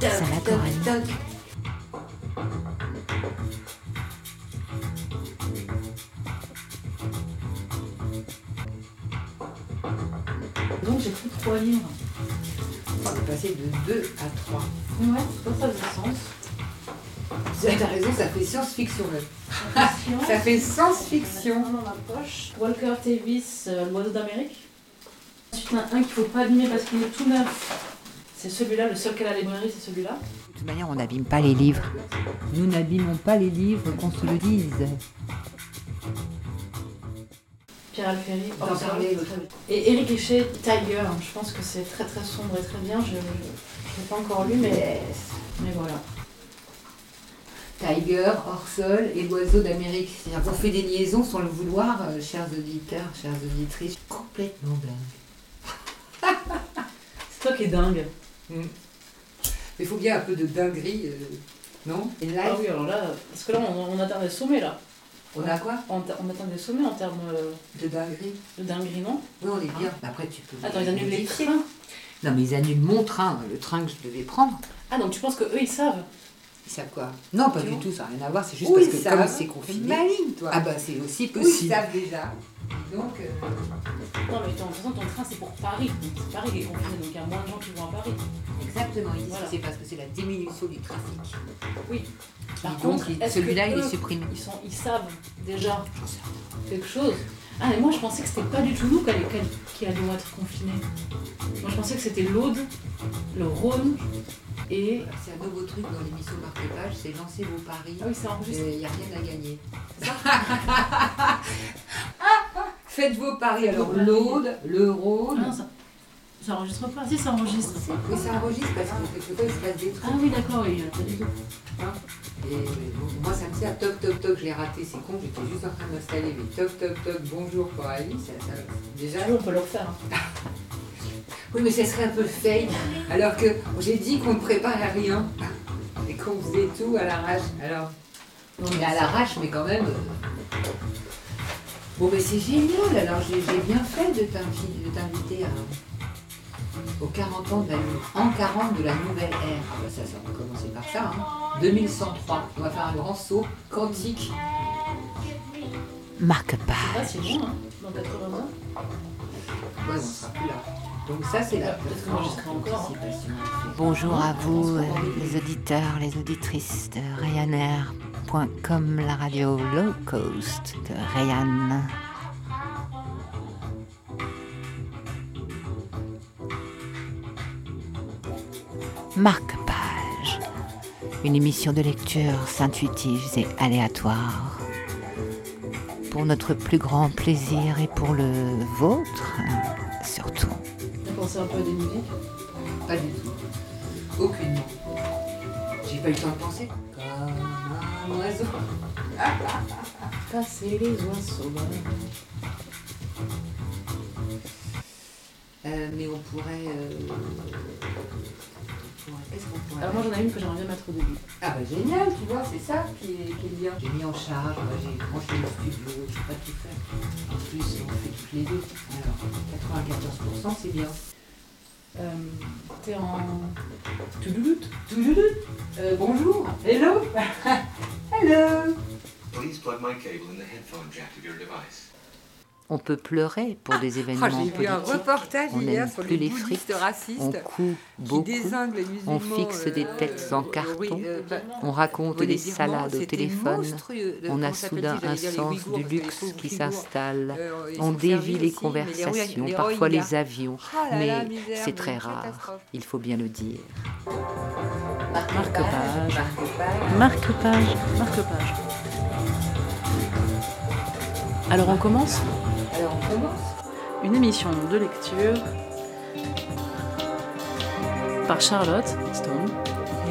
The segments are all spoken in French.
Ça va, Coralie Donc j'ai pris trois livres. On est passé de 2 à 3. Ouais, ça, ça faisait sens. T'as raison, ça fait science-fiction. Ça fait science-fiction. dans ma poche. Walker Davis, euh, l'oiseau d'Amérique. Ensuite, il y en a un qu'il faut pas abîmer parce qu'il est tout neuf. C'est celui-là, le seul qu'elle a à librairie, c'est celui-là. De toute manière, on n'abîme pas les livres. Nous n'abîmons pas les livres, qu'on se le dise. Pierre l'autre Et Eric Hechet, Tiger. Je pense que c'est très très sombre et très bien. Je ne l'ai pas encore lu, mais, Yes. mais voilà. Tiger, Orsol et l'oiseau d'Amérique. C'est-à-dire qu'on fait des liaisons sans le vouloir, euh, chers auditeurs, chères auditrices. Complètement dingue. C'est toi qui es dingue. Mais il faut bien un peu de dinguerie, euh, non? Et là, Ah oui, alors là, parce que là, on, on atteint des sommets là. on a quoi? On, on atteint des sommets en termes euh, De dinguerie? de dinguerie, non? Oui, on est bien. Après, tu peux. Attends, ils annulent les trains. Non, mais ils annulent mon train, le train que je devais prendre. Ah, donc tu penses que eux ils savent? Ils savent quoi? Non, pas du tout, ça n'a rien à voir. C'est juste Oui, parce que ça comme va. c'est confiné. Maligne, toi. Ah bah c'est aussi Oui, ils possible. savent déjà. Donc, euh, Non, mais de toute façon, ton train c'est pour Paris. Paris qui est confiné, donc il y a moins de gens qui vont à Paris. exactement, ils disent Voilà. que c'est parce que c'est la diminution du trafic. Oui. Par Et contre, celui-là, il est supprimé. Ils, sont, ils savent déjà quelque chose? Ah, mais moi je pensais que c'était pas du tout nous qui allions- qui allions être confinés. Moi je pensais que c'était l'Aude, le Rhône et. C'est un nouveau truc dans l'émission Marque-Page, c'est lancer vos paris. Ah oui, c'est enregistré. Il n'y a rien à gagner. Faites vos paris. Alors, l'Aude, le Ah Rhône. non, ça, ça enregistre pas. Si, ça enregistre. Mais ça enregistre parce que quelquefois il se passe des Ah trucs. oui, d'accord, oui, pas du tout. Et moi ça me sert, toc toc toc, je l'ai raté, c'est con, j'étais juste en train de m'installer, mais toc toc toc, bonjour Coralie, ça, ça, déjà. Déjà, on peut le refaire. hein. Oui, mais ça serait un peu fake, alors que j'ai dit qu'on ne préparait rien et qu'on faisait tout à l'arrache. Alors, Non, mais à l'arrache, mais quand même. euh, Bon, mais c'est génial, alors j'ai bien fait de t'invi- de t'inviter aux 40 ans de la, en 40 de la nouvelle ère. Ah bah ça, ça va commencer par ça. Hein. 2103, on va faire un grand saut quantique. Marque-page. Ah, c'est bon, hein, dans 80 ans. Ouais, on sera plus là. Bonjour à vous, les auditeurs, les auditrices de Ryanair.com, la radio low cost de Ryan. Marque-page, une émission de lecture intuitive et aléatoire. Pour notre plus grand plaisir et pour le vôtre, surtout. Pensé un peu à des musiques Pas du tout. Aucunement. J'ai pas eu le temps de penser. Comme un oiseau. Passer les sauvages. Euh, mais on pourrait. euh, Qu'est-ce qu'on pourrait Alors moi j'en ai une que j'aimerais bien mettre au début. Ah bah génial, tu vois, c'est ça qui est, qui est bien. J'ai mis en charge, j'ai branché le studio, je sais pas tout faire. En plus, on fait toutes les deux. Alors, 94%, c'est bien. Euh, T'es en... Toulouloute Toulouloute. Euh, bonjour. Hello. Hello. Please plug my cable in the headphone jack of your device. On peut pleurer pour des événements Oh, J'ai vu un politiques. reportage On hier sur plus les bouddhistes frites. On racistes coupe qui beaucoup. désinguent les musulmans. On fixe des euh, têtes en euh, carton. oui, euh, bah, On raconte des salades au téléphone. On a soudain un sens Ouïghours, du luxe qui s'installe. euh, On dévie les aussi, conversations, les parfois les avions. Ah là là, Mais c'est très rare, il faut bien le dire. Marque-page. Marque-page. Marque-page, Alors, on commence? Une émission de lecture par Charlotte Stone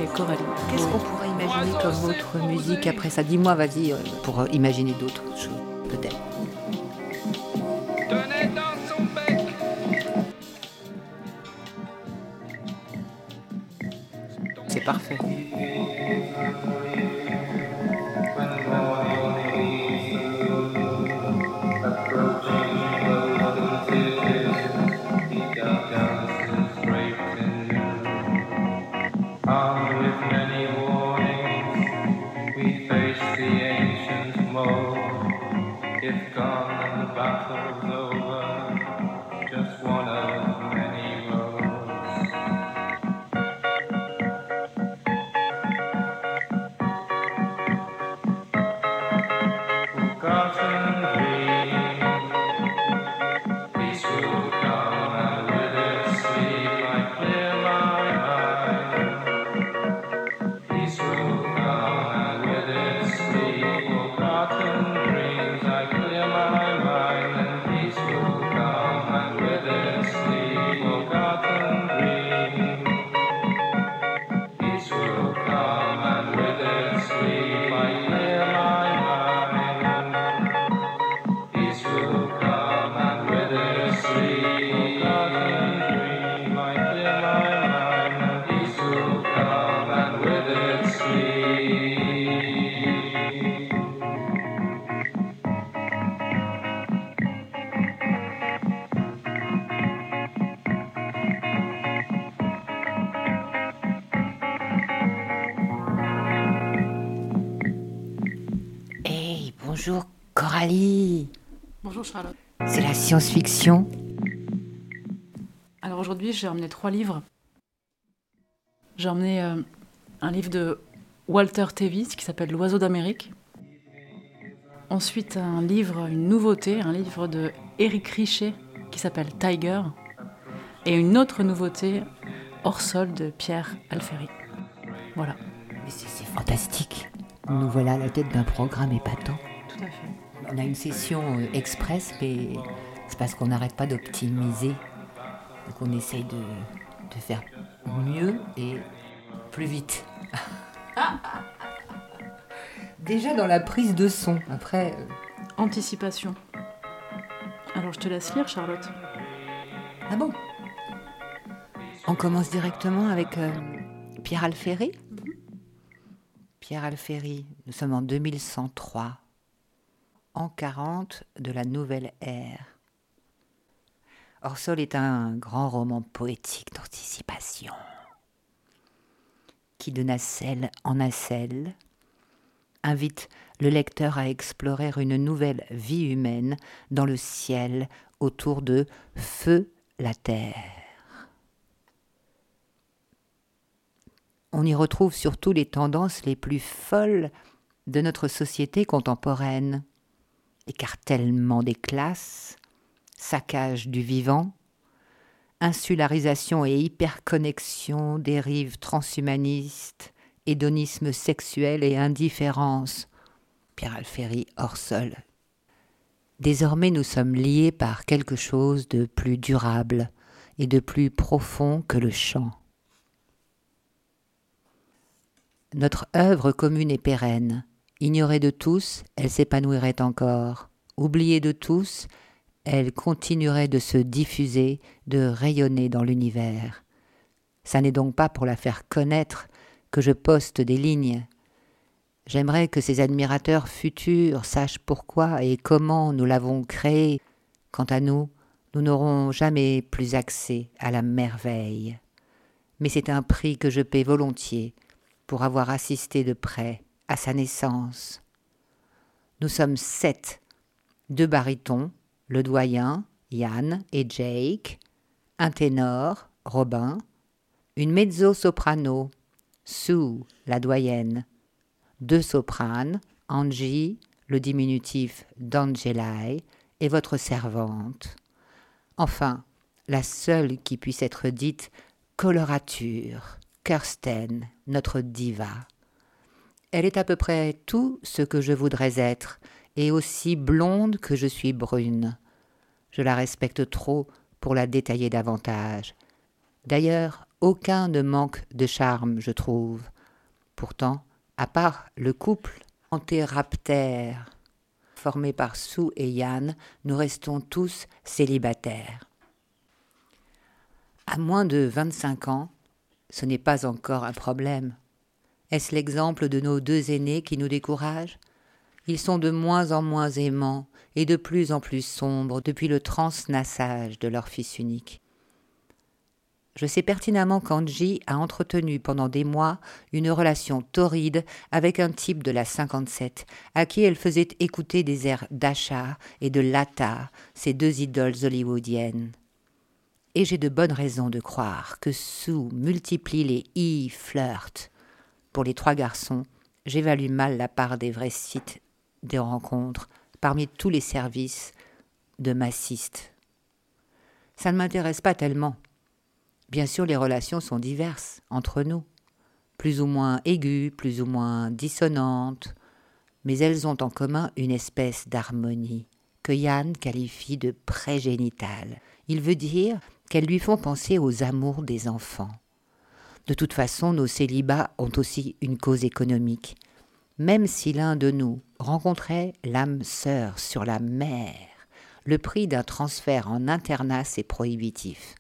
et Coralie. Qu'est-ce qu'on pourrait imaginer comme autre musique après ça? Dis-moi, vas-y, euh, pour euh, imaginer d'autres choses, peut-être. C'est parfait. Science-fiction. Alors aujourd'hui, j'ai emmené trois livres. J'ai emmené euh, un livre de Walter Tevis qui s'appelle L'oiseau d'Amérique. Ensuite, un livre, une nouveauté, un livre de Eric Richet qui s'appelle Tiger. Et une autre nouveauté, Hors sol de Pierre Alferi. Voilà, Mais c'est fantastique. Nous voilà à la tête d'un programme épatant. tout à fait. On a une session euh, express, mais parce qu'on n'arrête pas d'optimiser. Donc on essaye de, de faire mieux et plus vite. Déjà dans la prise de son. Après, euh, Anticipation. Alors je te laisse lire, Charlotte. ah bon? On commence directement avec euh, Pierre Alféry. Pierre Alféry, nous sommes en 2103, en 40 de la nouvelle ère. Orsol est un grand roman poétique d'anticipation qui, de nacelle en nacelle, invite le lecteur à explorer une nouvelle vie humaine dans le ciel autour de Feu la Terre. On y retrouve surtout les tendances les plus folles de notre société contemporaine. Écartèlement des classes, saccage du vivant, insularisation et hyperconnexion, dérives transhumanistes, hédonisme sexuel et indifférence. Pierre Alféry hors sol. Désormais nous sommes liés par quelque chose de plus durable et de plus profond que le chant. Notre œuvre commune est pérenne. Ignorée de tous, elle s'épanouirait encore. Oubliée de tous, elle continuerait de se diffuser, de rayonner dans l'univers. Ça n'est donc pas pour la faire connaître que je poste des lignes. J'aimerais que ces admirateurs futurs sachent pourquoi et comment nous l'avons créée. Quant à nous, nous n'aurons jamais plus accès à la merveille. Mais c'est un prix que je paie volontiers pour avoir assisté de près à sa naissance. Nous sommes sept, deux barytons, le doyen, Yann et Jake, un ténor, Robin, une mezzo-soprano, Sue, la doyenne, deux sopranes, Angie, le diminutif d'Angelai, et votre servante. Enfin, la seule qui puisse être dite colorature, Kirsten, notre diva. Elle est à peu près tout ce que je voudrais être, et aussi blonde que je suis brune. Je la respecte trop pour la détailler davantage. D'ailleurs, aucun ne manque de charme, je trouve. Pourtant, à part le couple antéraptère formé par Sue et Yann, nous restons tous célibataires. À moins de 25 ans, ce n'est pas encore un problème. Est-ce l'exemple de nos deux aînés qui nous décourage Ils sont de moins en moins aimants et de plus en plus sombres depuis le transnassage de leur fils unique. Je sais pertinemment qu'Angie a entretenu pendant des mois une relation torride avec un type de la 57 à qui elle faisait écouter des airs d'Acha et de Lata, ces deux idoles hollywoodiennes. Et j'ai de bonnes raisons de croire que Sue multiplie les e-flirts. Pour les trois garçons, j'évalue mal la part des vrais sites des rencontres parmi tous les services de massistes. Ça ne m'intéresse pas tellement. Bien sûr, les relations sont diverses entre nous, plus ou moins aiguës, plus ou moins dissonantes, mais elles ont en commun une espèce d'harmonie que Yann qualifie de prégénitale. Il veut dire qu'elles lui font penser aux amours des enfants. De toute façon, nos célibats ont aussi une cause économique. Même si l'un de nous rencontrait l'âme sœur sur la mer, le prix d'un transfert en internat, c'est prohibitif.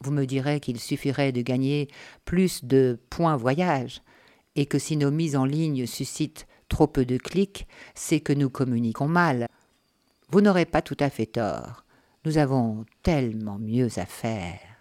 Vous me direz qu'il suffirait de gagner plus de points voyage, et que si nos mises en ligne suscitent trop peu de clics, c'est que nous communiquons mal. Vous n'aurez pas tout à fait tort. Nous avons tellement mieux à faire.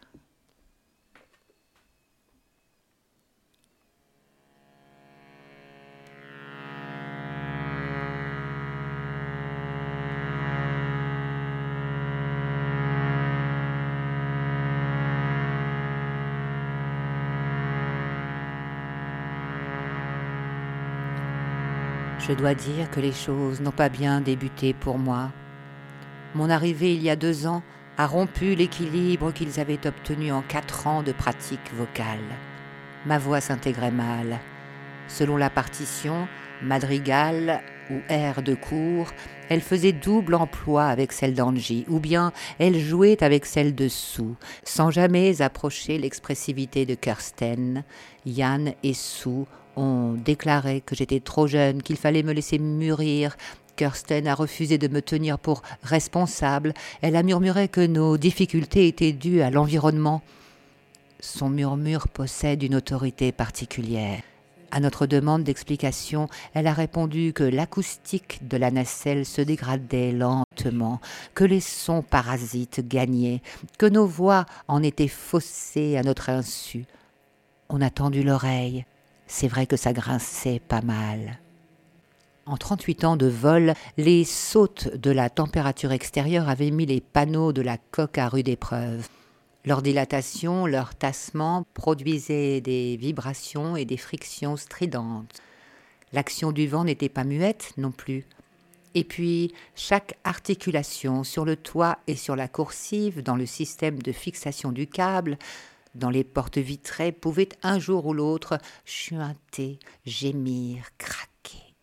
Je dois dire que les choses n'ont pas bien débuté pour moi. Mon arrivée il y a deux ans a rompu l'équilibre qu'ils avaient obtenu en quatre ans de pratique vocale. Ma voix s'intégrait mal. Selon la partition, madrigal ou air de cour, elle faisait double emploi avec celle d'Angie, ou bien elle jouait avec celle de Sue, sans jamais approcher l'expressivité de Kirsten. Yann et Sue ont déclaré que j'étais trop jeune, qu'il fallait me laisser mûrir. Kirsten a refusé de me tenir pour responsable. Elle a murmuré que nos difficultés étaient dues à l'environnement. Son murmure possède une autorité particulière. À notre demande d'explication, elle a répondu que l'acoustique de la nacelle se dégradait lentement, que les sons parasites gagnaient, que nos voix en étaient faussées à notre insu. On a tendu l'oreille. C'est vrai que ça grinçait pas mal. En 38 ans de vol, les sautes de la température extérieure avaient mis les panneaux de la coque à rude épreuve. Leur dilatation, leur tassement produisaient des vibrations et des frictions stridentes. L'action du vent n'était pas muette non plus. Et puis, chaque articulation sur le toit et sur la coursive dans le système de fixation du câble dans les portes vitrées pouvaient un jour ou l'autre chuinter, gémir, craquer.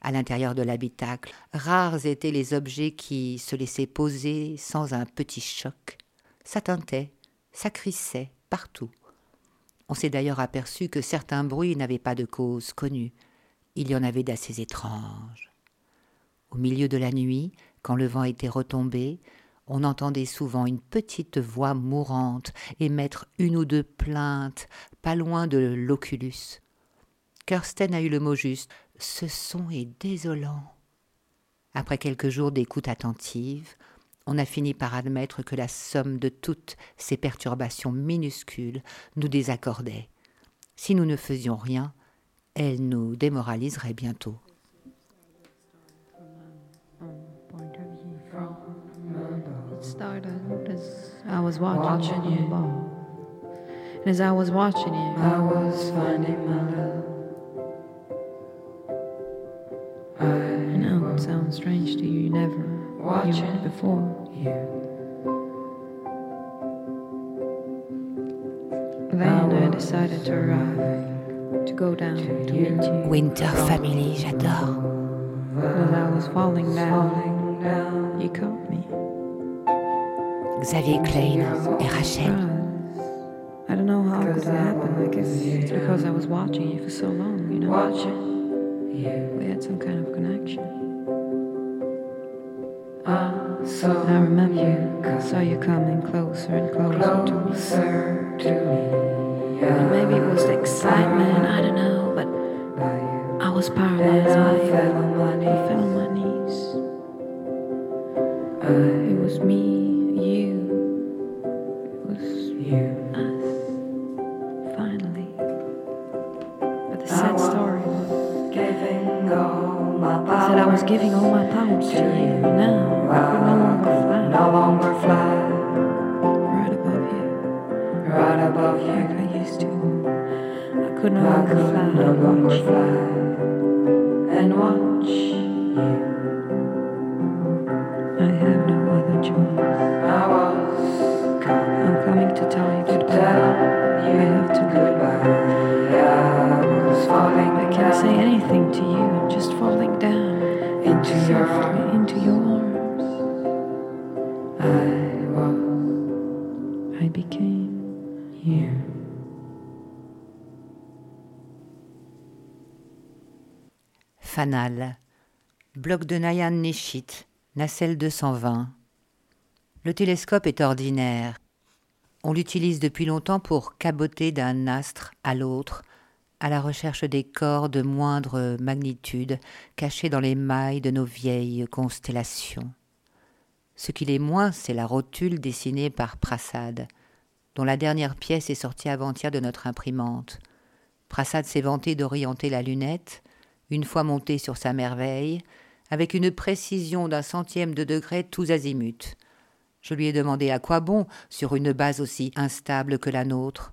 À l'intérieur de l'habitacle, rares étaient les objets qui se laissaient poser sans un petit choc. Ça tintait, ça crissait partout. On s'est d'ailleurs aperçu que certains bruits n'avaient pas de cause connue. Il y en avait d'assez étranges. Au milieu de la nuit, quand le vent était retombé, on entendait souvent une petite voix mourante émettre une ou deux plaintes, pas loin de l'oculus. Kirsten a eu le mot juste. Ce son est désolant. Après quelques jours d'écoute attentive, on a fini par admettre que la somme de toutes ces perturbations minuscules nous désaccordait. Si nous ne faisions rien, elles nous démoraliseraient bientôt. Started as I was watching, watching you. you. Ball. And as I was watching you, I was finding my love. I know it sounds strange to you. You never watched it before. You. Then I decided to arrive, to go down to meet you. Winter family, j'adore. As I was falling down, you caught me. Xavier Klein et Rachel. I don't know how it could happen. I guess it's because I was watching you for so long, you know. Watching. We had some kind of connection. So I remember you, I saw you coming closer and closer, closer to me. And maybe it was the excitement, I don't know, but I was paralyzed. I fell on my knees. I fell on my knees. It was me giving all my powers to you. Bloc de Nayan Nacelle 220. Le télescope est ordinaire. On l'utilise depuis longtemps pour caboter d'un astre à l'autre, à la recherche des corps de moindre magnitude cachés dans les mailles de nos vieilles constellations. Ce qu'il est moins, c'est la rotule dessinée par Prasad, dont la dernière pièce est sortie avant-hier de notre imprimante. Prasad s'est vanté d'orienter la lunette, une fois montée sur sa merveille, avec une précision d'un centième de degré tous azimuts. Je lui ai demandé à quoi bon sur une base aussi instable que la nôtre.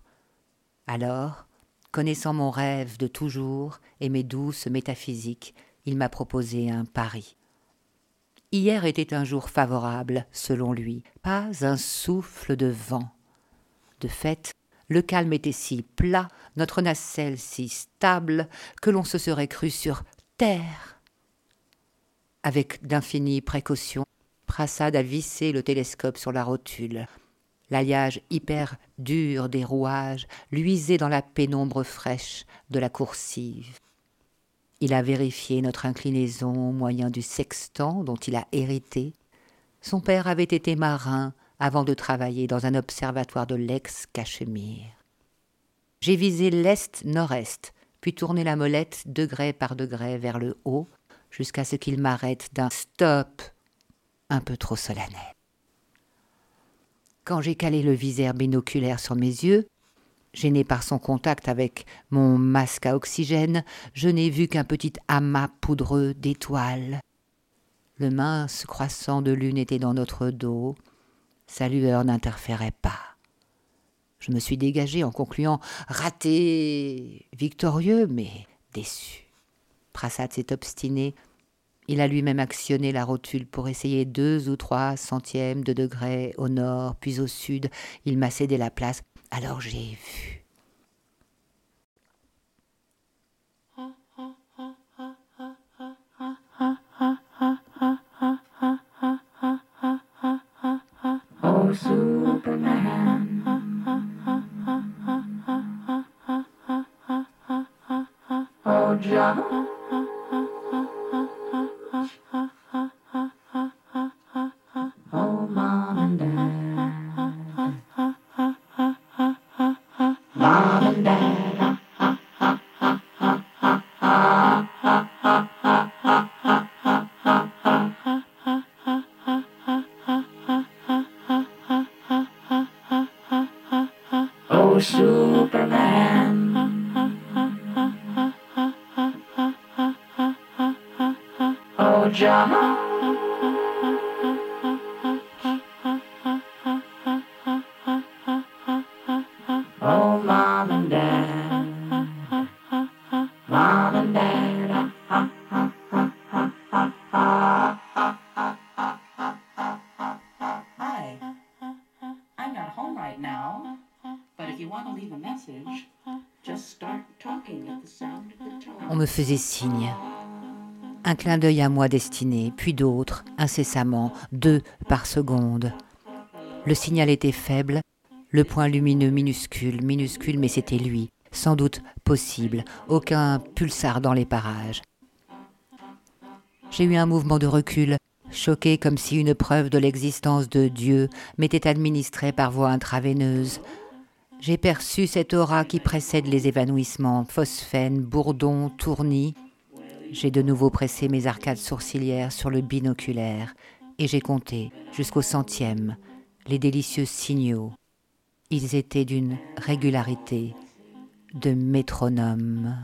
Alors, connaissant mon rêve de toujours et mes douces métaphysiques, il m'a proposé un pari. Hier était un jour favorable, selon lui, pas un souffle de vent. De fait, le calme était si plat, notre nacelle si stable, que l'on se serait cru sur terre. Avec d'infinies précautions, Prasad a vissé le télescope sur la rotule. L'alliage hyper dur des rouages luisait dans la pénombre fraîche de la coursive. Il a vérifié notre inclinaison au moyen du sextant dont il a hérité. Son père avait été marin avant de travailler dans un observatoire de l'ex-Cachemire. J'ai visé l'est-nord-est, puis tourné la molette degré par degré vers le haut, jusqu'à ce qu'il m'arrête d'un stop un peu trop solennel. Quand j'ai calé le viseur binoculaire sur mes yeux, Gêné par son contact avec mon masque à oxygène, je n'ai vu qu'un petit amas poudreux d'étoiles. Le mince croissant de lune était dans notre dos. Sa lueur n'interférait pas. Je me suis dégagé en concluant raté, victorieux, mais déçu. Prasad s'est obstiné. Il a lui-même actionné la rotule pour essayer deux ou trois centièmes de degré au nord, puis au sud. Il m'a cédé la place. Alors j'ai vu. Superman. Oh, John. Tone. On me faisait signe. Un clin d'œil à moi destiné, puis d'autres, incessamment, deux par seconde. Le signal était faible, le point lumineux minuscule, minuscule, mais c'était lui, sans doute possible, aucun pulsar dans les parages. J'ai eu un mouvement de recul, choqué comme si une preuve de l'existence de Dieu m'était administrée par voie intraveineuse. J'ai perçu cette aura qui précède les évanouissements, phosphène, bourdon, tournis. J'ai de nouveau pressé mes arcades sourcilières sur le binoculaire et j'ai compté jusqu'au centième les délicieux signaux. Ils étaient d'une régularité de métronome.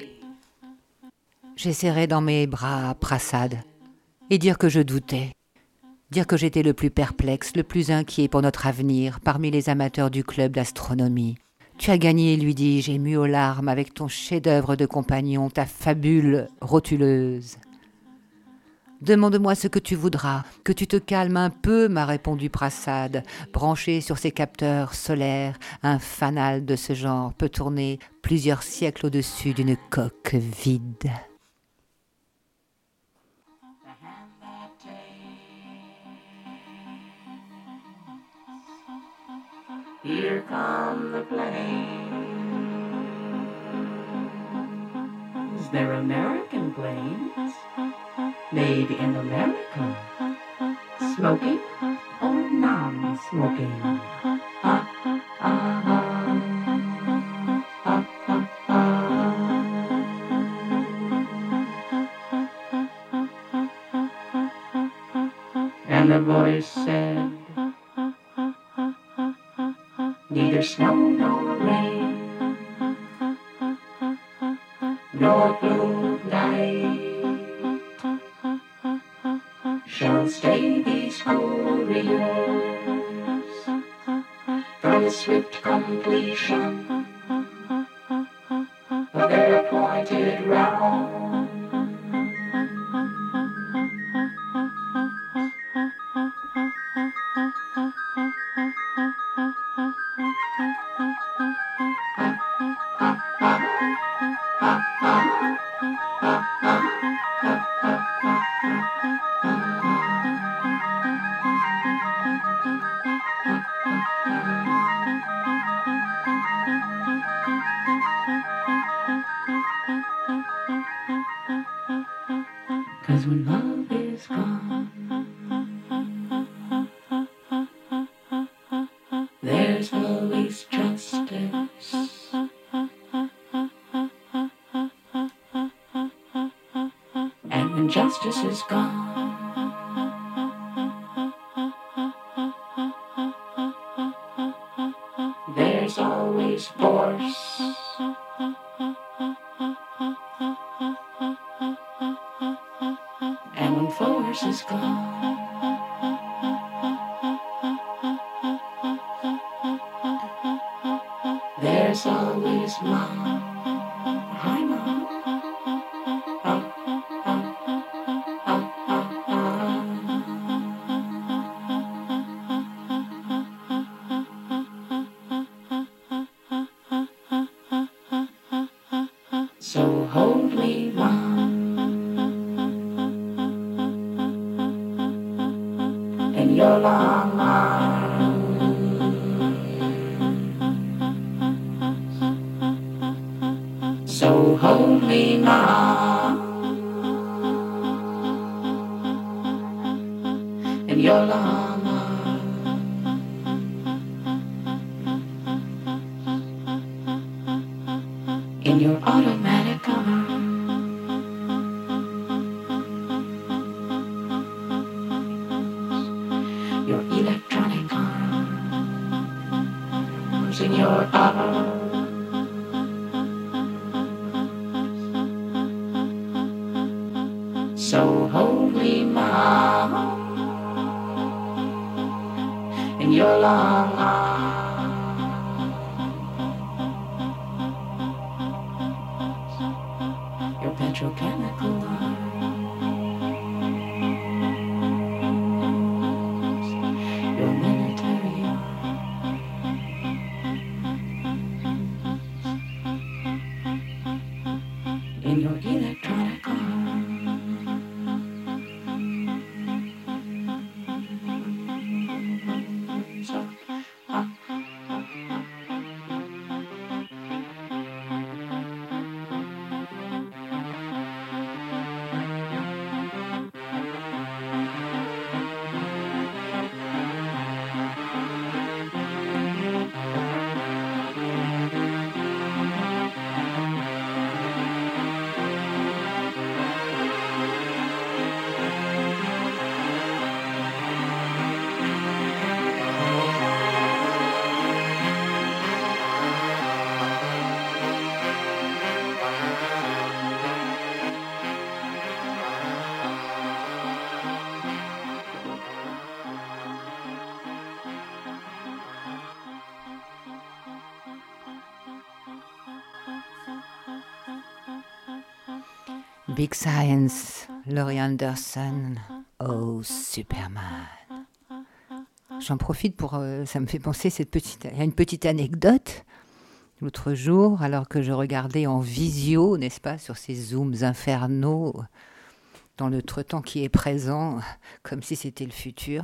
J'ai dans mes bras Prasad et dire que je doutais, dire que j'étais le plus perplexe, le plus inquiet pour notre avenir parmi les amateurs du club d'astronomie. Tu as gagné, lui dis-je, ému aux larmes avec ton chef-d'œuvre de compagnon, ta fabule rotuleuse. Demande-moi ce que tu voudras, que tu te calmes un peu, m'a répondu Prasad, branché sur ses capteurs solaires. Un fanal de ce genre peut tourner plusieurs siècles au-dessus d'une coque vide. Here come the planes. They're American planes, made in America. Smoking or non-smoking? And the voice said, neither snow nor rain, nor blue night shall stay these couriers from the swift completion of their appointed round. Your Big Science, Laurie Anderson, oh Superman. J'en profite pour, euh, ça me fait penser a une petite anecdote. L'autre jour, alors que je regardais en visio, n'est-ce pas, sur ces zooms infernaux, dans le temps qui est présent, comme si c'était le futur,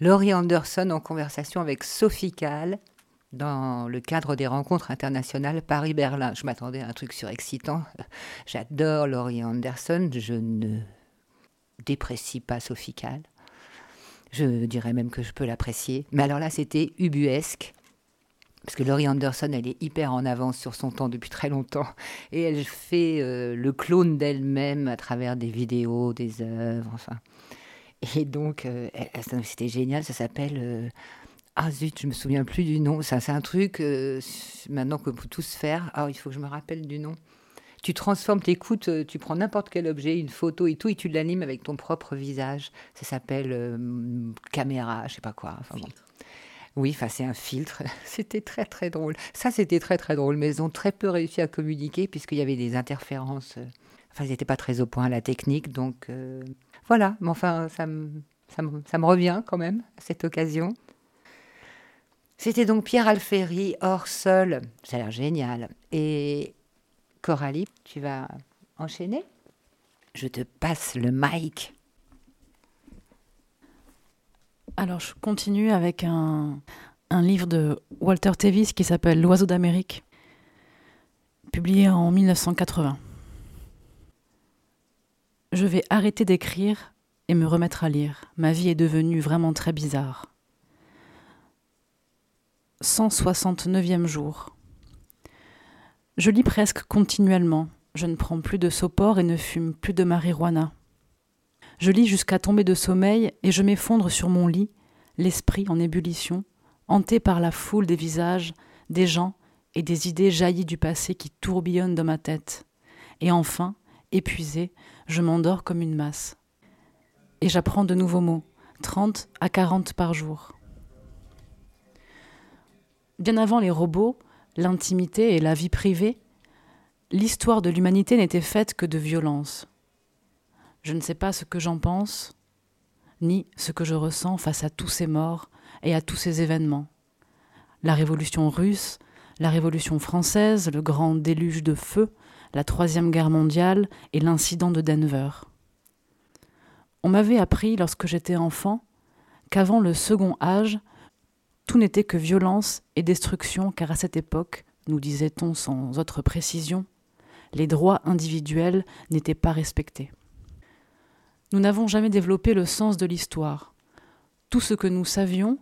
Laurie Anderson en conversation avec Sophie Kahl dans le cadre des rencontres internationales Paris-Berlin. Je m'attendais à un truc surexcitant. J'adore Laurie Anderson, je ne déprécie pas Sophie Kahl. Je dirais même que je peux l'apprécier. Mais alors là, c'était ubuesque. Parce que Laurie Anderson, elle est hyper en avance sur son temps depuis très longtemps. Et elle fait euh, le clone d'elle-même à travers des vidéos, des œuvres, enfin. Et donc, euh, c'était génial, ça s'appelle... Euh, ah zut, je me souviens plus du nom. Ça, c'est un truc, maintenant que vous tous faire. Ah, il faut que je me rappelle du nom. Tu transformes, t'écoutes, tu prends n'importe quel objet, une photo et tout, et tu l'animes avec ton propre visage. Ça s'appelle caméra, je sais pas quoi. Enfin, bon. Oui, enfin, c'est un filtre. C'était très, très drôle. Ça, c'était très, très drôle. Mais ils ont très peu réussi à communiquer puisqu'il y avait des interférences. Euh, enfin, ils n'étaient pas très au point à la technique. Donc, euh, voilà. Mais enfin, ça me, ça, me, revient quand même à cette occasion. C'était donc Pierre Alféry, hors sol. Ça a l'air génial. Et Coralie, tu vas enchaîner? Je te passe le mic. Alors, je continue avec un, livre de Walter Tevis qui s'appelle L'oiseau d'Amérique, publié en 1980. Je vais arrêter d'écrire et me remettre à lire. Ma vie est devenue vraiment très bizarre. 169e jour. Je lis presque continuellement. Je ne prends plus de sopor et ne fume plus de marijuana. Je lis jusqu'à tomber de sommeil et je m'effondre sur mon lit, l'esprit en ébullition, hanté par la foule des visages, des gens et des idées jaillies du passé qui tourbillonnent dans ma tête. Et enfin, épuisé, je m'endors comme une masse. Et j'apprends de nouveaux mots, 30 à 40 par jour. Bien avant les robots, l'intimité et la vie privée, l'histoire de l'humanité n'était faite que de violence. Je ne sais pas ce que j'en pense, ni ce que je ressens face à tous ces morts et à tous ces événements. La révolution russe, la révolution française, le grand déluge de feu, la troisième guerre mondiale et l'incident de Denver. On m'avait appris lorsque j'étais enfant qu'avant le second âge, tout n'était que violence et destruction, car à cette époque, nous disait-on sans autre précision, les droits individuels n'étaient pas respectés. Nous n'avons jamais développé le sens de l'histoire. Tout ce que nous savions,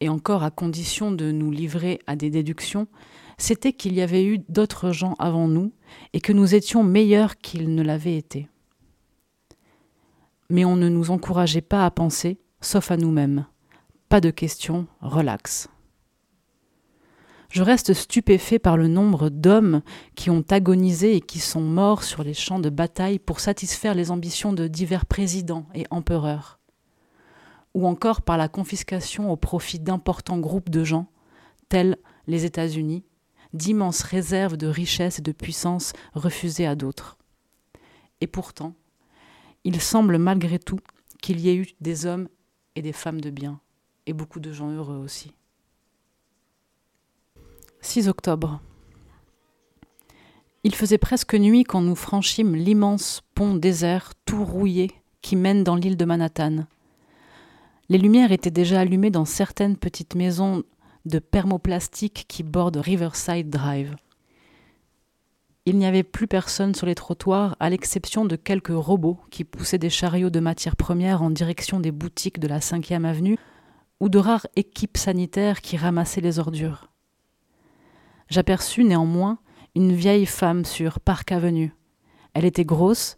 et encore à condition de nous livrer à des déductions, c'était qu'il y avait eu d'autres gens avant nous et que nous étions meilleurs qu'ils ne l'avaient été. Mais on ne nous encourageait pas à penser, sauf à nous-mêmes. Pas de questions, relax. Je reste stupéfait par le nombre d'hommes qui ont agonisé et qui sont morts sur les champs de bataille pour satisfaire les ambitions de divers présidents et empereurs, ou encore par la confiscation au profit d'importants groupes de gens, tels les États-Unis, d'immenses réserves de richesses et de puissance refusées à d'autres. Et pourtant, il semble malgré tout qu'il y ait eu des hommes et des femmes de bien, et beaucoup de gens heureux aussi. 6 octobre. Il faisait presque nuit quand nous franchîmes l'immense pont désert tout rouillé qui mène dans l'île de Manhattan. Les lumières étaient déjà allumées dans certaines petites maisons de permoplastique qui bordent Riverside Drive. Il n'y avait plus personne sur les trottoirs à l'exception de quelques robots qui poussaient des chariots de matières premières en direction des boutiques de la 5e avenue ou de rares équipes sanitaires qui ramassaient les ordures. J'aperçus néanmoins une vieille femme sur Park Avenue. Elle était grosse,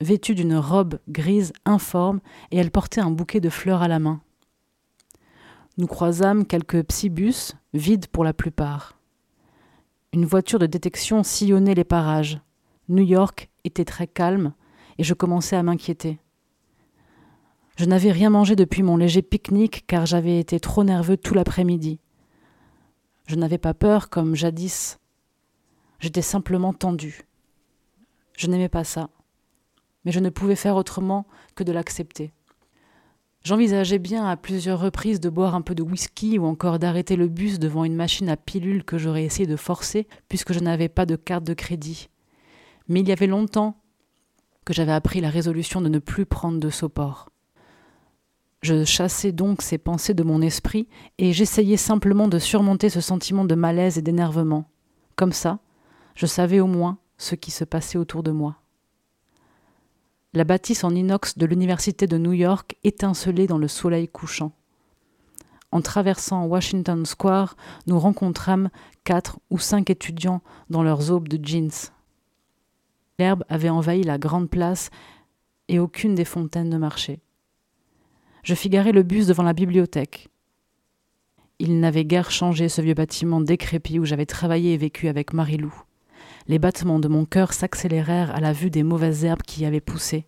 vêtue d'une robe grise informe, et elle portait un bouquet de fleurs à la main. Nous croisâmes quelques psibus, vides pour la plupart. Une voiture de détection sillonnait les parages. New York était très calme, et je commençais à m'inquiéter. Je n'avais rien mangé depuis mon léger pique-nique car j'avais été trop nerveux tout l'après-midi. Je n'avais pas peur comme jadis. J'étais simplement tendu. Je n'aimais pas ça. mais je ne pouvais faire autrement que de l'accepter. J'envisageais bien à plusieurs reprises de boire un peu de whisky ou encore d'arrêter le bus devant une machine à pilules que j'aurais essayé de forcer puisque je n'avais pas de carte de crédit. Mais il y avait longtemps que j'avais appris la résolution de ne plus prendre de sopor. Je chassais donc ces pensées de mon esprit et j'essayais simplement de surmonter ce sentiment de malaise et d'énervement. Comme ça, je savais au moins ce qui se passait autour de moi. La bâtisse en inox de l'Université de New York étincelait dans le soleil couchant. En traversant Washington Square, nous rencontrâmes quatre ou cinq étudiants dans leurs aubes de jeans. L'herbe avait envahi la grande place et aucune des fontaines ne marchait. Je fis garer le bus devant la bibliothèque. Il n'avait guère changé ce vieux bâtiment décrépit où j'avais travaillé et vécu avec Marilou. Les battements de mon cœur s'accélérèrent à la vue des mauvaises herbes qui y avaient poussé.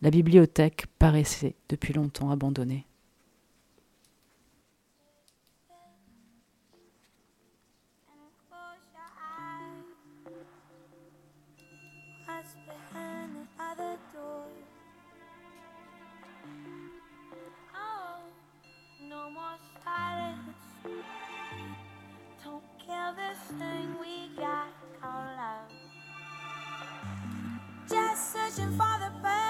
La bibliothèque paraissait depuis longtemps abandonnée. Searching for the perfect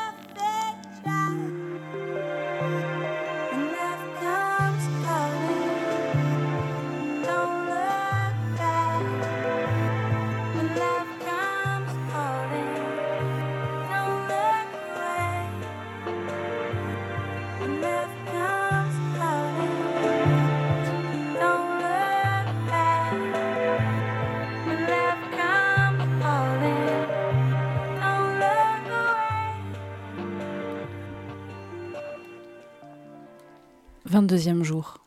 22e jour.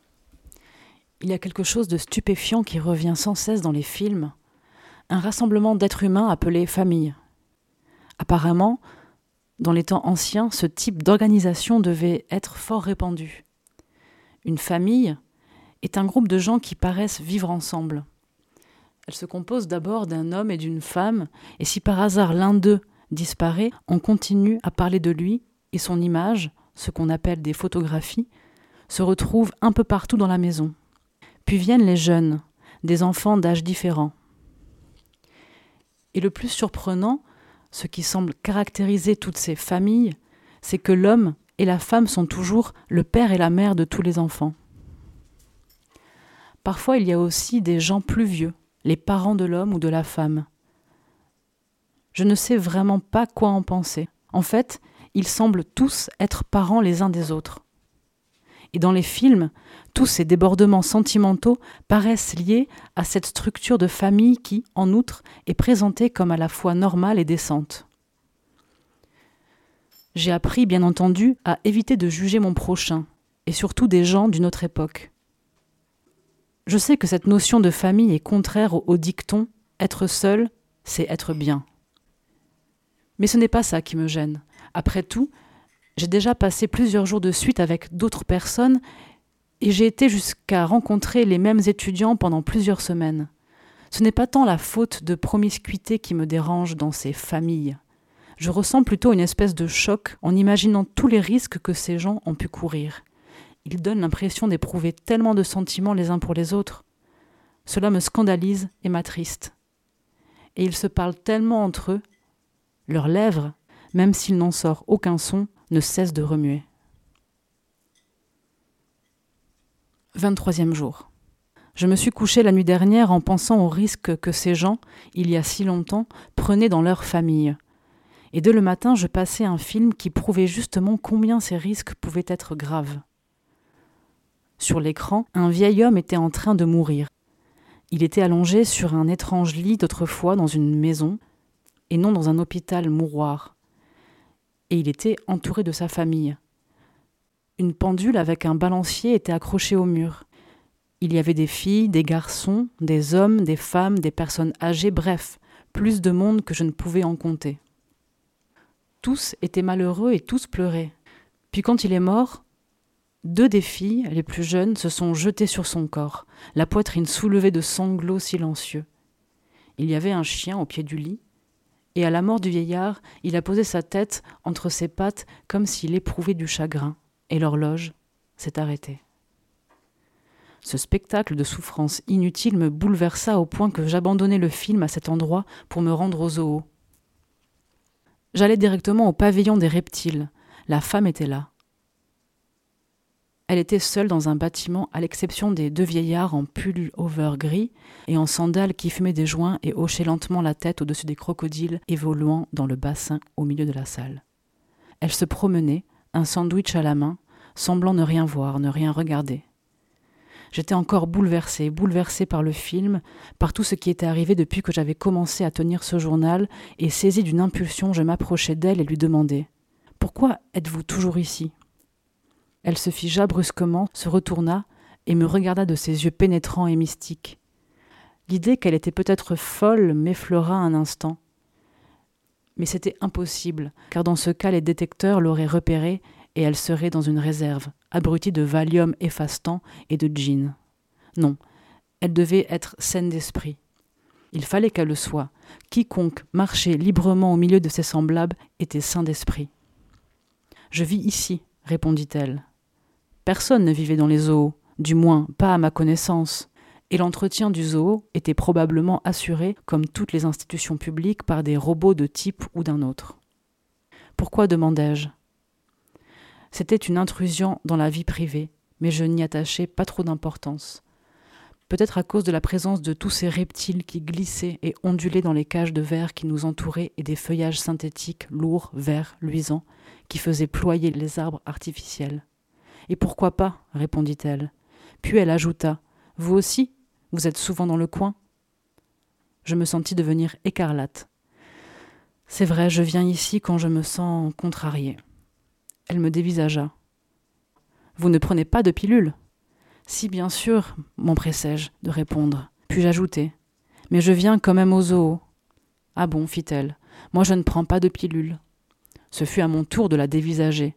Il y a quelque chose de stupéfiant qui revient sans cesse dans les films. Un rassemblement d'êtres humains appelé famille. Apparemment, dans les temps anciens, ce type d'organisation devait être fort répandu. Une famille est un groupe de gens qui paraissent vivre ensemble. Elle se compose d'abord d'un homme et d'une femme, et si par hasard l'un d'eux disparaît, on continue à parler de lui et son image, ce qu'on appelle des photographies, se retrouvent un peu partout dans la maison. Puis viennent les jeunes, des enfants d'âges différents. Et le plus surprenant, ce qui semble caractériser toutes ces familles, c'est que l'homme et la femme sont toujours le père et la mère de tous les enfants. Parfois, il y a aussi des gens plus vieux, les parents de l'homme ou de la femme. Je ne sais vraiment pas quoi en penser. En fait, ils semblent tous être parents les uns des autres. Et dans les films, tous ces débordements sentimentaux paraissent liés à cette structure de famille qui, en outre, est présentée comme à la fois normale et décente. J'ai appris, bien entendu, à éviter de juger mon prochain, et surtout des gens d'une autre époque. Je sais que cette notion de famille est contraire au, au dicton être seul, c'est être bien. Mais ce n'est pas ça qui me gêne. Après tout, j'ai déjà passé plusieurs jours de suite avec d'autres personnes et j'ai été jusqu'à rencontrer les mêmes étudiants pendant plusieurs semaines. Ce n'est pas tant la faute de promiscuité qui me dérange dans ces familles. Je ressens plutôt une espèce de choc en imaginant tous les risques que ces gens ont pu courir. Ils donnent l'impression d'éprouver tellement de sentiments les uns pour les autres. Cela me scandalise et m'attriste. Et ils se parlent tellement entre eux. Leurs lèvres, même s'il n'en sort aucun son, ne cessent de remuer. 23e jour. Je me suis couché la nuit dernière en pensant aux risques que ces gens, il y a si longtemps, prenaient dans leur famille. Et dès le matin, je passais un film qui prouvait justement combien ces risques pouvaient être graves. Sur l'écran, un vieil homme était en train de mourir. Il était allongé sur un étrange lit d'autrefois dans une maison, et non dans un hôpital mouroir. Et il était entouré de sa famille. Une pendule avec un balancier était accrochée au mur. Il y avait des filles, des garçons, des hommes, des femmes, des personnes âgées, bref, plus de monde que je ne pouvais en compter. Tous étaient malheureux et tous pleuraient. Puis quand il est mort, deux des filles, les plus jeunes, se sont jetées sur son corps, la poitrine soulevée de sanglots silencieux. Il y avait un chien au pied du lit, et à la mort du vieillard, il a posé sa tête entre ses pattes comme s'il éprouvait du chagrin, et l'horloge s'est arrêtée. Ce spectacle de souffrance inutile me bouleversa au point que j'abandonnai le film à cet endroit pour me rendre au zoo. J'allai directement au pavillon des reptiles. La femme était là. Elle était seule dans un bâtiment, à l'exception des deux vieillards en pull over gris et en sandales qui fumaient des joints et hochaient lentement la tête au-dessus des crocodiles évoluant dans le bassin au milieu de la salle. Elle se promenait, un sandwich à la main, semblant ne rien voir, ne rien regarder. J'étais encore bouleversée, bouleversée par le film, par tout ce qui était arrivé depuis que j'avais commencé à tenir ce journal, et saisie d'une impulsion, je m'approchai d'elle et lui demandai Pourquoi êtes-vous toujours ici? Elle se figea brusquement, se retourna et me regarda de ses yeux pénétrants et mystiques. L'idée qu'elle était peut-être folle m'effleura un instant. Mais c'était impossible, car dans ce cas les détecteurs l'auraient repérée et elle serait dans une réserve, abrutie de Valium effastant et de gin. Non, elle devait être saine d'esprit. Il fallait qu'elle le soit. Quiconque marchait librement au milieu de ses semblables était sain d'esprit. Je vis ici, répondit-elle. Personne ne vivait dans les zoos, du moins pas à ma connaissance, et l'entretien du zoo était probablement assuré, comme toutes les institutions publiques, par des robots de type ou d'un autre. Pourquoi demandai-je? C'était une intrusion dans la vie privée, mais je n'y attachais pas trop d'importance. Peut-être à cause de la présence de tous ces reptiles qui glissaient et ondulaient dans les cages de verre qui nous entouraient et des feuillages synthétiques lourds, verts, luisants, qui faisaient ployer les arbres artificiels. Et pourquoi pas répondit-elle. Puis elle ajouta Vous aussi Vous êtes souvent dans le coin Je me sentis devenir écarlate. C'est vrai, je viens ici quand je me sens contrariée. Elle me dévisagea. Vous ne prenez pas de pilule? Si, bien sûr, m'empressai-je de répondre. Puis j'ajoutai Mais je viens quand même au zoo. Ah bon, fit-elle, moi je ne prends pas de pilule. Ce fut à mon tour de la dévisager.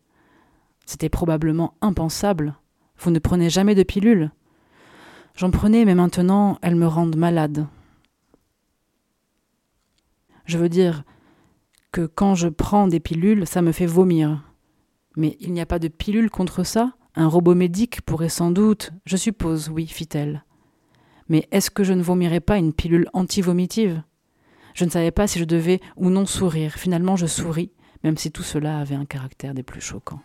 C'était probablement impensable. Vous ne prenez jamais de pilule J'en prenais, mais maintenant elles me rendent malade. Je veux dire que quand je prends des pilules, ça me fait vomir. Mais il n'y a pas de pilule contre ça? Un robot médic pourrait sans doute. Je suppose, oui, fit-elle. Mais est-ce que je ne vomirais pas une pilule anti-vomitive? Je ne savais pas si je devais ou non sourire. Finalement, je souris, même si tout cela avait un caractère des plus choquants.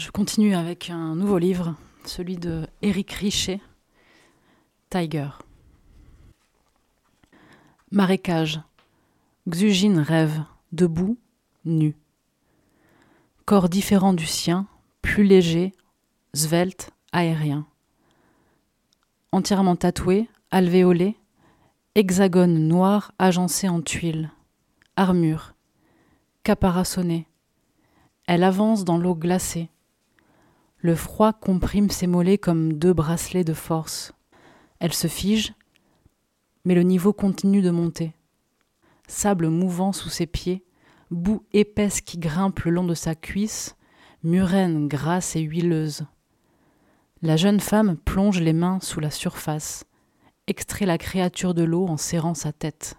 Je continue avec un nouveau livre, celui de Éric Richet, Tiger. Marécage. Xugine rêve, debout, nu. Corps différent du sien, plus léger, svelte, aérien. Entièrement tatoué, alvéolé, hexagone noir agencé en tuiles, armure, caparaçonné. Elle avance dans l'eau glacée Le froid comprime ses mollets comme deux bracelets de force. Elle se fige, mais le niveau continue de monter. Sable mouvant sous ses pieds, boue épaisse qui grimpe le long de sa cuisse, murène grasse et huileuse. La jeune femme plonge les mains sous la surface, extrait la créature de l'eau en serrant sa tête.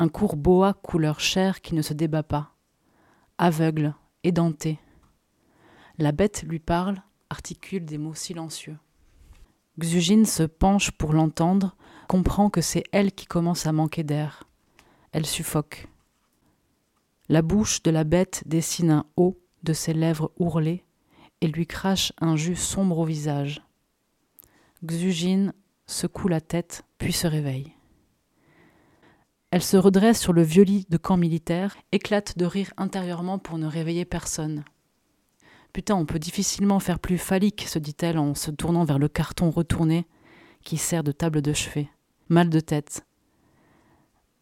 Un court boa couleur chair qui ne se débat pas, aveugle, édenté. La bête lui parle, articule des mots silencieux. Xugine se penche pour l'entendre, comprend que c'est elle qui commence à manquer d'air. Elle suffoque. La bouche de la bête dessine un O de ses lèvres ourlées et lui crache un jus sombre au visage. Xugine secoue la tête, puis se réveille. Elle se redresse sur le vieux lit de camp militaire, éclate de rire intérieurement pour ne réveiller personne. Putain, on peut difficilement faire plus phallique, se dit-elle en se tournant vers le carton retourné qui sert de table de chevet. Mal de tête.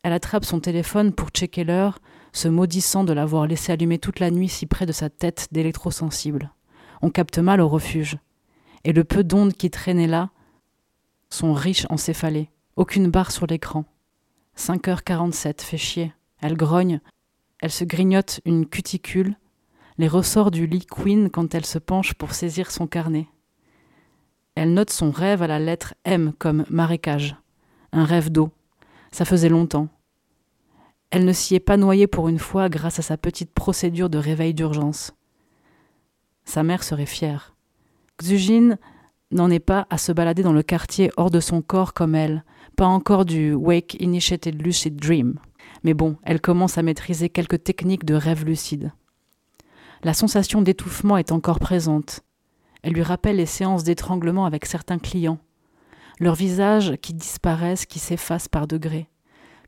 Elle attrape son téléphone pour checker l'heure, se maudissant de l'avoir laissé allumer toute la nuit si près de sa tête d'électrosensible. On capte mal au refuge. Et le peu d'ondes qui traînaient là sont riches en céphalées. Aucune barre sur l'écran. 5h47, fait chier. Elle grogne. Elle se grignote une cuticule, les ressorts du lit Queen quand elle se penche pour saisir son carnet. Elle note son rêve à la lettre M comme marécage. Un rêve d'eau. Ça faisait longtemps. Elle ne s'y est pas noyée pour une fois grâce à sa petite procédure de réveil d'urgence. Sa mère serait fière. Xugine n'en est pas à se balader dans le quartier hors de son corps comme elle, pas encore du Wake Initiated Lucid Dream. Mais bon, elle commence à maîtriser quelques techniques de rêve lucide. La sensation d'étouffement est encore présente. Elle lui rappelle les séances d'étranglement avec certains clients. Leurs visages qui disparaissent, qui s'effacent par degrés.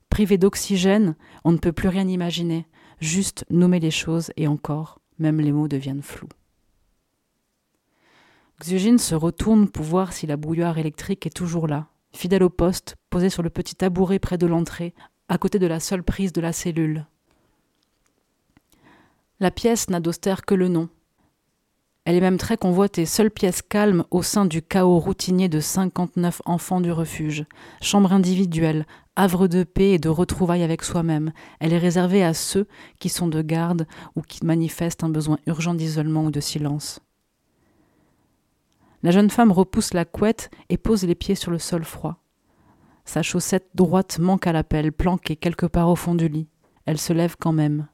Privé d'oxygène, on ne peut plus rien imaginer, juste nommer les choses et encore, même les mots deviennent flous. Xugine se retourne pour voir si la bouilloire électrique est toujours là, fidèle au poste, posée sur le petit tabouret près de l'entrée, à côté de la seule prise de la cellule. La pièce n'a d'austère que le nom. Elle est même très convoitée, seule pièce calme au sein du chaos routinier de 59 enfants du refuge. Chambre individuelle, havre de paix et de retrouvailles avec soi-même. Elle est réservée à ceux qui sont de garde ou qui manifestent un besoin urgent d'isolement ou de silence. La jeune femme repousse la couette et pose les pieds sur le sol froid. Sa chaussette droite manque à l'appel, planquée quelque part au fond du lit. Elle se lève quand même.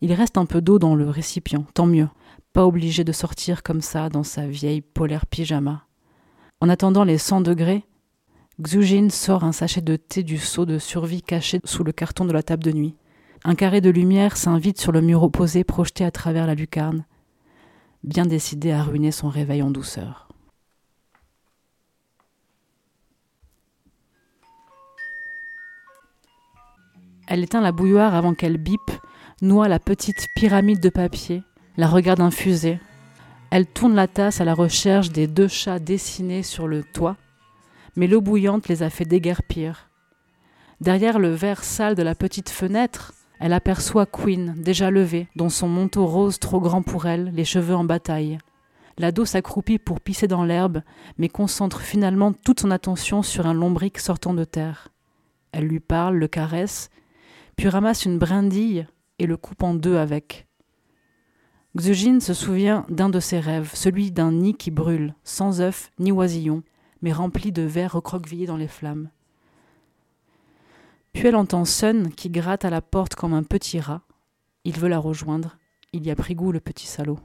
Il reste un peu d'eau dans le récipient, tant mieux. Pas obligée de sortir comme ça dans sa vieille polaire pyjama. En attendant les 100 degrés, Xugine sort un sachet de thé du seau de survie caché sous le carton de la table de nuit. Un carré de lumière s'invite sur le mur opposé projeté à travers la lucarne, bien décidé à ruiner son réveil en douceur. Elle éteint la bouilloire avant qu'elle bipe, noie la petite pyramide de papier, la regarde infuser. Elle tourne la tasse à la recherche des deux chats dessinés sur le toit, mais l'eau bouillante les a fait déguerpir. Derrière le verre sale de la petite fenêtre, elle aperçoit Queen, déjà levée, dont son manteau rose trop grand pour elle, les cheveux en bataille. L'ado s'accroupit pour pisser dans l'herbe, mais concentre finalement toute son attention sur un lombric sortant de terre. Elle lui parle, le caresse, puis ramasse une brindille et le coupe en deux avec. Xugine se souvient d'un de ses rêves, celui d'un nid qui brûle, sans œufs ni oisillons, mais rempli de vers recroquevillés dans les flammes. Puis elle entend Sun qui gratte à la porte comme un petit rat. Il veut la rejoindre. Il y a pris goût, le petit salaud.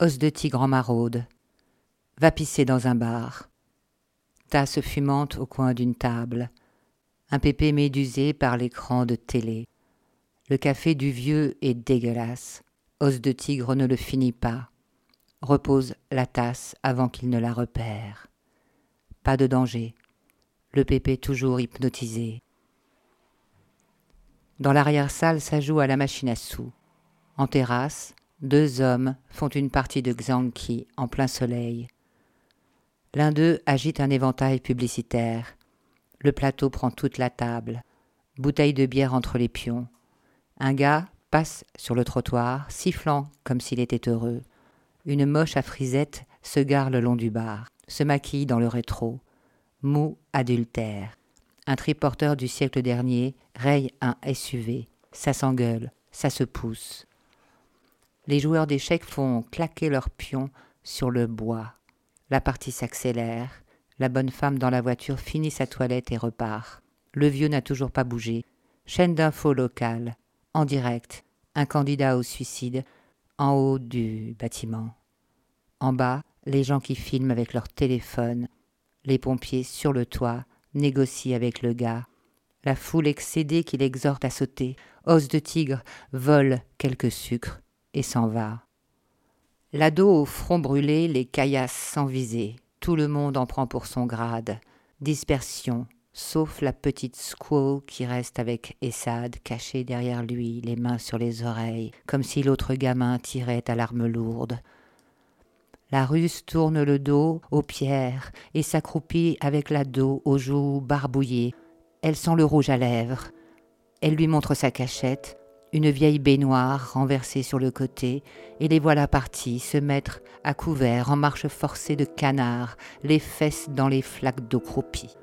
Os de tigre en maraude. Va pisser dans un bar. Tasse fumante au coin d'une table. Un pépé médusé par l'écran de télé. Le café du vieux est dégueulasse. Os de tigre ne le finit pas. Repose la tasse avant qu'il ne la repère. Pas de danger. Le pépé toujours hypnotisé. Dans l'arrière-salle, ça joue à la machine à sous. En terrasse, deux hommes font une partie de Xanki en plein soleil. L'un d'eux agite un éventail publicitaire. Le plateau prend toute la table. Bouteille de bière entre les pions. Un gars passe sur le trottoir, sifflant comme s'il était heureux. Une moche à frisette se gare le long du bar, se maquille dans le rétro. Mou adultère. Un triporteur du siècle dernier raye un SUV. Ça s'engueule, ça se pousse. Les joueurs d'échecs font claquer leurs pions sur le bois. La partie s'accélère. La bonne femme dans la voiture finit sa toilette et repart. Le vieux n'a toujours pas bougé. Chaîne d'infos locale. En direct. Un candidat au suicide. En haut du bâtiment. En bas, les gens qui filment avec leur téléphone. Les pompiers sur le toit négocie avec le gars. La foule excédée qui l'exhorte à sauter, os de tigre, vole quelques sucres et s'en va. L'ado au front brûlé les caillasse sans viser. Tout le monde en prend pour son grade. Dispersion, sauf la petite squaw qui reste avec Essad caché derrière lui, les mains sur les oreilles, comme si l'autre gamin tirait à l'arme lourde. La russe tourne le dos aux pierres et s'accroupit avec la dos aux joues barbouillées. Elle sent le rouge à lèvres. Elle lui montre sa cachette, une vieille baignoire renversée sur le côté, et les voilà partis se mettre à couvert en marche forcée de canard, les fesses dans les flaques d'eau croupie.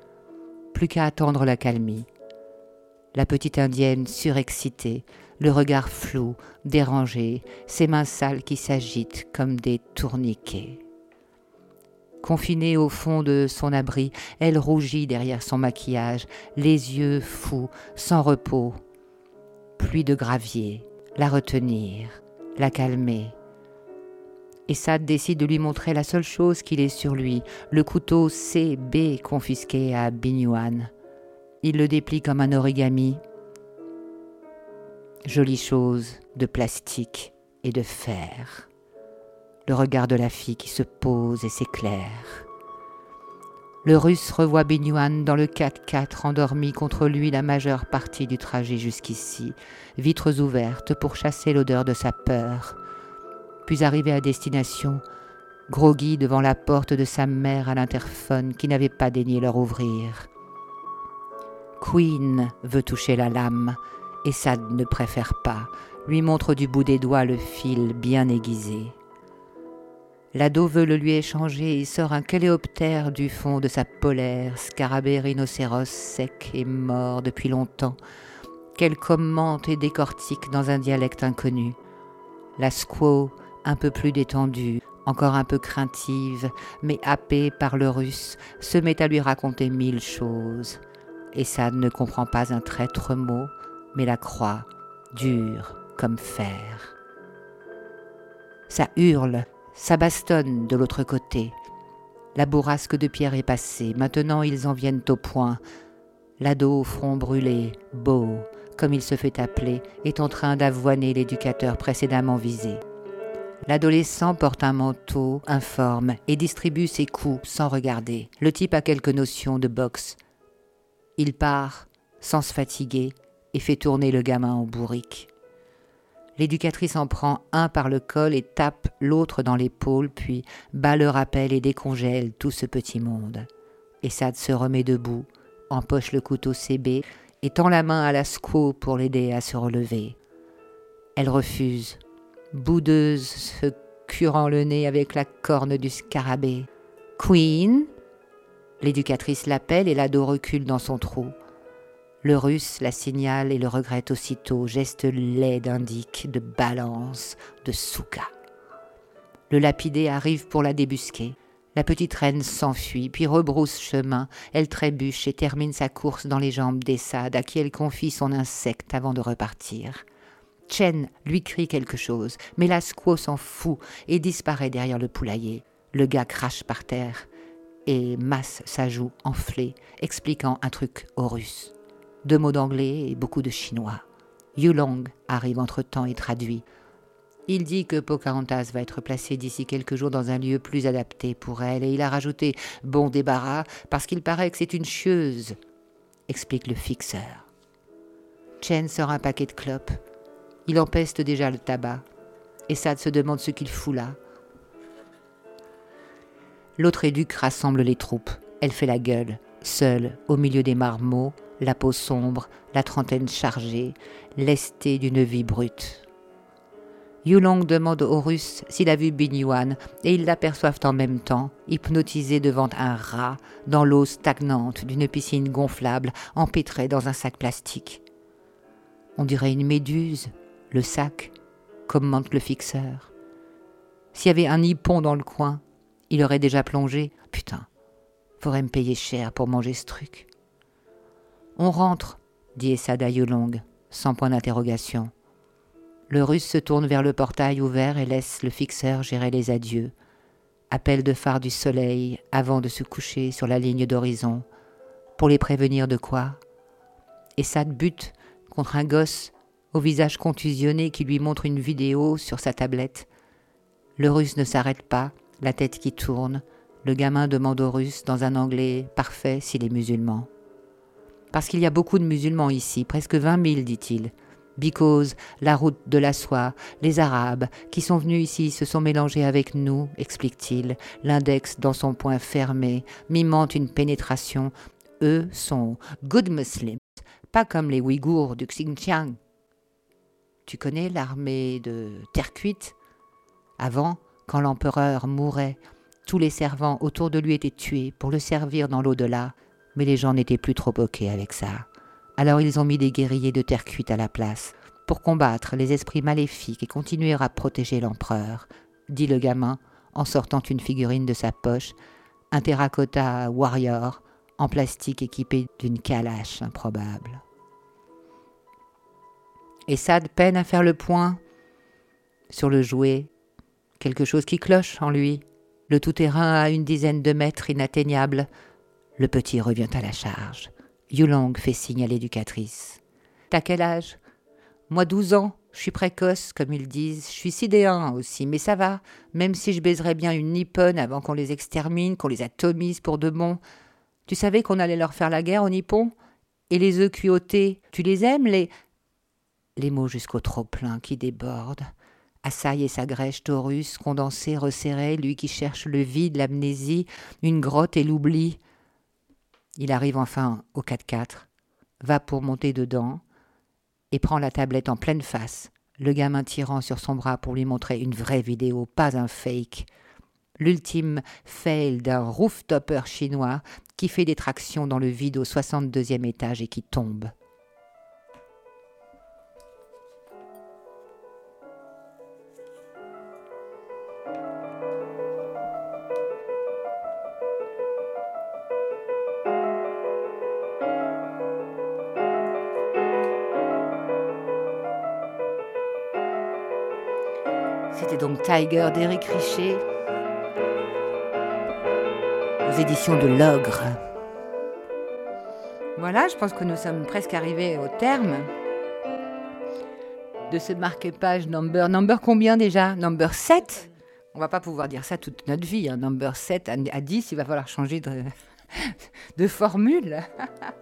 Plus qu'à attendre la calmie. La petite indienne surexcitée, le regard flou, dérangé, ses mains sales qui s'agitent comme des tourniquets. Confinée au fond de son abri, elle rougit derrière son maquillage, les yeux fous, sans repos. Pluie de gravier, la retenir, la calmer. Essad décide de lui montrer la seule chose qu'il ait sur lui, le couteau CB confisqué à Binyuan. Il le déplie comme un origami, jolie chose de plastique et de fer. Le regard de la fille qui se pose et s'éclaire. Le russe revoit Binyuan dans le 4x4 endormi contre lui la majeure partie du trajet jusqu'ici, vitres ouvertes pour chasser l'odeur de sa peur. Puis arrivé à destination, groggy devant la porte de sa mère à l'interphone qui n'avait pas daigné leur ouvrir. Queen veut toucher la lame, et Sad ne préfère pas, lui montre du bout des doigts le fil bien aiguisé. L'ado veut le lui échanger et sort un coléoptère du fond de sa polaire, scarabée rhinocéros sec et mort depuis longtemps, qu'elle commente et décortique dans un dialecte inconnu. La squaw, un peu plus détendue, encore un peu craintive, mais happée par le russe, se met à lui raconter mille choses. Et Sad ne comprend pas un traître mot, mais la croix, dure comme fer. Ça hurle, ça bastonne de l'autre côté. La bourrasque de pierre est passée, maintenant ils en viennent au point. L'ado au front brûlé, beau, comme il se fait appeler, est en train d'avoiner l'éducateur précédemment visé. L'adolescent porte un manteau informe et distribue ses coups sans regarder. Le type a quelques notions de boxe. Il part, sans se fatiguer, et fait tourner le gamin en bourrique. L'éducatrice en prend un par le col et tape l'autre dans l'épaule, puis bat le rappel et décongèle tout ce petit monde. Essad se remet debout, empoche le couteau CB et tend la main à la squaw pour l'aider à se relever. Elle refuse, boudeuse, se curant le nez avec la corne du scarabée. Queen L'éducatrice l'appelle et l'ado recule dans son trou. Le russe la signale et le regrette aussitôt, geste laid d'indique, de balance, de souka. Le lapidé arrive pour la débusquer. La petite reine s'enfuit, puis rebrousse chemin. Elle trébuche et termine sa course dans les jambes d'Essad, à qui elle confie son insecte avant de repartir. Chen lui crie quelque chose, mais la squaw s'en fout et disparaît derrière le poulailler. Le gars crache par terre et masse sa joue enflée, expliquant un truc au russe. Deux mots d'anglais et beaucoup de chinois. Yulong arrive entre-temps et traduit. Il dit que Pocahontas va être placée d'ici quelques jours dans un lieu plus adapté pour elle, et il a rajouté bon débarras parce qu'il paraît que c'est une chieuse, explique le fixeur. Chen sort un paquet de clopes. Il empeste déjà le tabac. Et Sad se demande ce qu'il fout là. L'autre éduque rassemble les troupes. Elle fait la gueule, seule, au milieu des marmots, la peau sombre, la trentaine chargée, lestée d'une vie brute. Yulong demande aux Russes s'il a vu Binyuan et ils l'aperçoivent en même temps, hypnotisé devant un rat dans l'eau stagnante d'une piscine gonflable empêtrée dans un sac plastique. On dirait une méduse, le sac, commente le fixeur. S'il y avait un hippon dans le coin, il aurait déjà plongé. Putain, faudrait me payer cher pour manger ce truc. On rentre, dit Essada Yulong, sans point d'interrogation. Le russe se tourne vers le portail ouvert et laisse le fixeur gérer les adieux. Appel de phare du soleil avant de se coucher sur la ligne d'horizon. Pour les prévenir de quoi? Essad bute contre un gosse au visage contusionné qui lui montre une vidéo sur sa tablette. Le russe ne s'arrête pas, la tête qui tourne. Le gamin demande au russe dans un anglais parfait s'il est musulman. Parce qu'il y a beaucoup de musulmans ici, presque vingt mille, dit-il. Because, la route de la soie, les Arabes qui sont venus ici se sont mélangés avec nous, explique-t-il, l'index dans son poing fermé, mimant une pénétration. Eux sont good Muslims, pas comme les Ouïghours du Xinjiang. Tu connais l'armée de terre cuite? Avant, quand l'empereur mourait, tous les servants autour de lui étaient tués pour le servir dans l'au-delà, mais les gens n'étaient plus trop ok avec ça. Alors ils ont mis des guerriers de terre cuite à la place, pour combattre les esprits maléfiques et continuer à protéger l'empereur, dit le gamin en sortant une figurine de sa poche, un terracotta warrior en plastique équipé d'une calache improbable. Et Sad peine à faire le point sur le jouet, quelque chose qui cloche en lui, le tout-terrain à une dizaine de mètres inatteignable. Le petit revient à la charge. Yulong fait signe à l'éducatrice. T'as quel âge? Moi, douze ans. Je suis précoce, comme ils disent. Je suis sidéen aussi, mais ça va. Même si je baiserais bien une nipponne avant qu'on les extermine, qu'on les atomise pour de bon. Tu savais qu'on allait leur faire la guerre aux nippons? Et les œufs cuits tu les aimes, les. Les mots jusqu'au trop-plein qui débordent. Assaille et sa grèche taurus, condensée, resserrée, lui qui cherche le vide, l'amnésie, une grotte et l'oubli. Il arrive enfin au 4x4, va pour monter dedans et prend la tablette en pleine face, le gamin tirant sur son bras pour lui montrer une vraie vidéo, pas un fake. L'ultime fail d'un rooftopper chinois qui fait des tractions dans le vide au 62e étage et qui tombe. C'était donc Tiger d'Éric Richer aux éditions de l'Ogre. Voilà, je pense que nous sommes presque arrivés au terme de ce marque-page number. Number combien déjà? Number 7 On va pas pouvoir dire ça toute notre vie. hein. Number 7 à à 10, il va falloir changer de formule.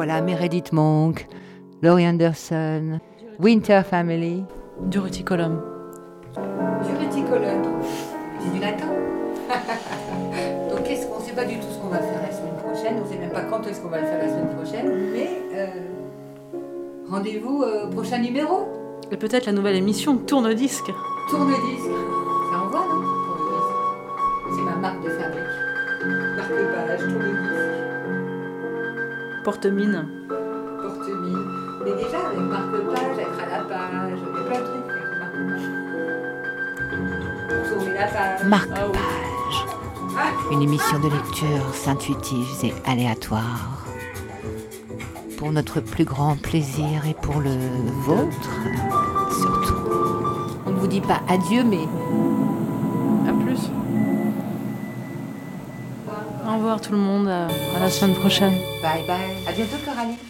Voilà, Meredith Monk, Laurie Anderson, Winter Family. Duriticolum. Jureticolum. C'est du latin. Donc qu'est-ce qu'on ne sait pas du tout ce qu'on va faire la semaine prochaine. On ne sait même pas quand est-ce qu'on va le faire la semaine prochaine. Mais euh, rendez-vous euh, au prochain numéro. Et peut-être la nouvelle émission Tourne-disque. Tourne-disque. Porte-mine. porte-mine. Mais déjà, avec marque-page, être à la page, il y a plein de trucs avec marque-page. Tourner la page. Marque Ah. Ah, Une émission de lecture intuitive et aléatoire. Pour notre plus grand plaisir et pour le vôtre, surtout. On ne vous dit pas adieu, mais tout le monde. À à la semaine prochaine. bye bye. À bientôt, Coralie.